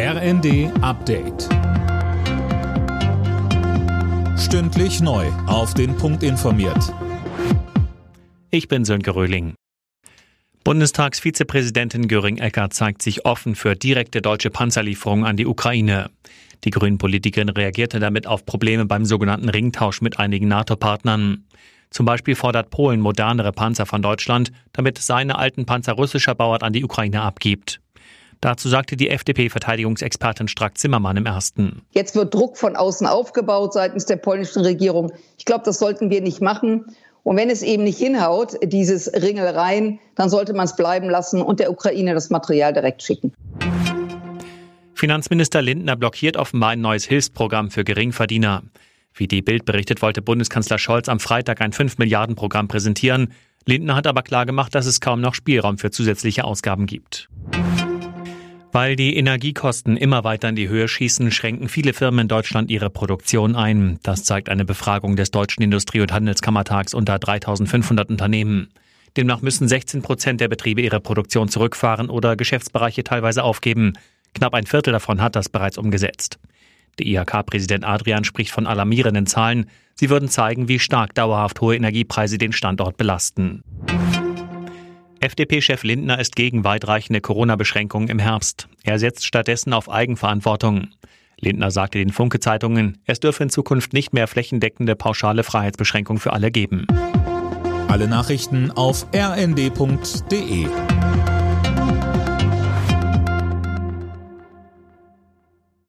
RND Update. Stündlich neu. Auf den Punkt informiert. Ich bin Sönke Röhling. Bundestagsvizepräsidentin Göring-Eckert zeigt sich offen für direkte deutsche Panzerlieferungen an die Ukraine. Die Grünen-Politikerin reagierte damit auf Probleme beim sogenannten Ringtausch mit einigen NATO-Partnern. Zum Beispiel fordert Polen modernere Panzer von Deutschland, damit seine alten Panzer russischer Bauart an die Ukraine abgibt. Dazu sagte die FDP-Verteidigungsexpertin Strack-Zimmermann im ersten. Jetzt wird Druck von außen aufgebaut seitens der polnischen Regierung. Ich glaube, das sollten wir nicht machen. Und wenn es eben nicht hinhaut, dieses Ringelreien, dann sollte man es bleiben lassen und der Ukraine das Material direkt schicken. Finanzminister Lindner blockiert offenbar ein neues Hilfsprogramm für Geringverdiener. Wie die Bild berichtet, wollte Bundeskanzler Scholz am Freitag ein 5 Milliarden Programm präsentieren. Lindner hat aber klargemacht, dass es kaum noch Spielraum für zusätzliche Ausgaben gibt. Weil die Energiekosten immer weiter in die Höhe schießen, schränken viele Firmen in Deutschland ihre Produktion ein. Das zeigt eine Befragung des Deutschen Industrie- und Handelskammertags unter 3500 Unternehmen. Demnach müssen 16 Prozent der Betriebe ihre Produktion zurückfahren oder Geschäftsbereiche teilweise aufgeben. Knapp ein Viertel davon hat das bereits umgesetzt. Der IHK-Präsident Adrian spricht von alarmierenden Zahlen. Sie würden zeigen, wie stark dauerhaft hohe Energiepreise den Standort belasten. FDP-Chef Lindner ist gegen weitreichende Corona-Beschränkungen im Herbst. Er setzt stattdessen auf Eigenverantwortung. Lindner sagte den Funke-Zeitungen, es dürfe in Zukunft nicht mehr flächendeckende pauschale Freiheitsbeschränkungen für alle geben. Alle Nachrichten auf rnd.de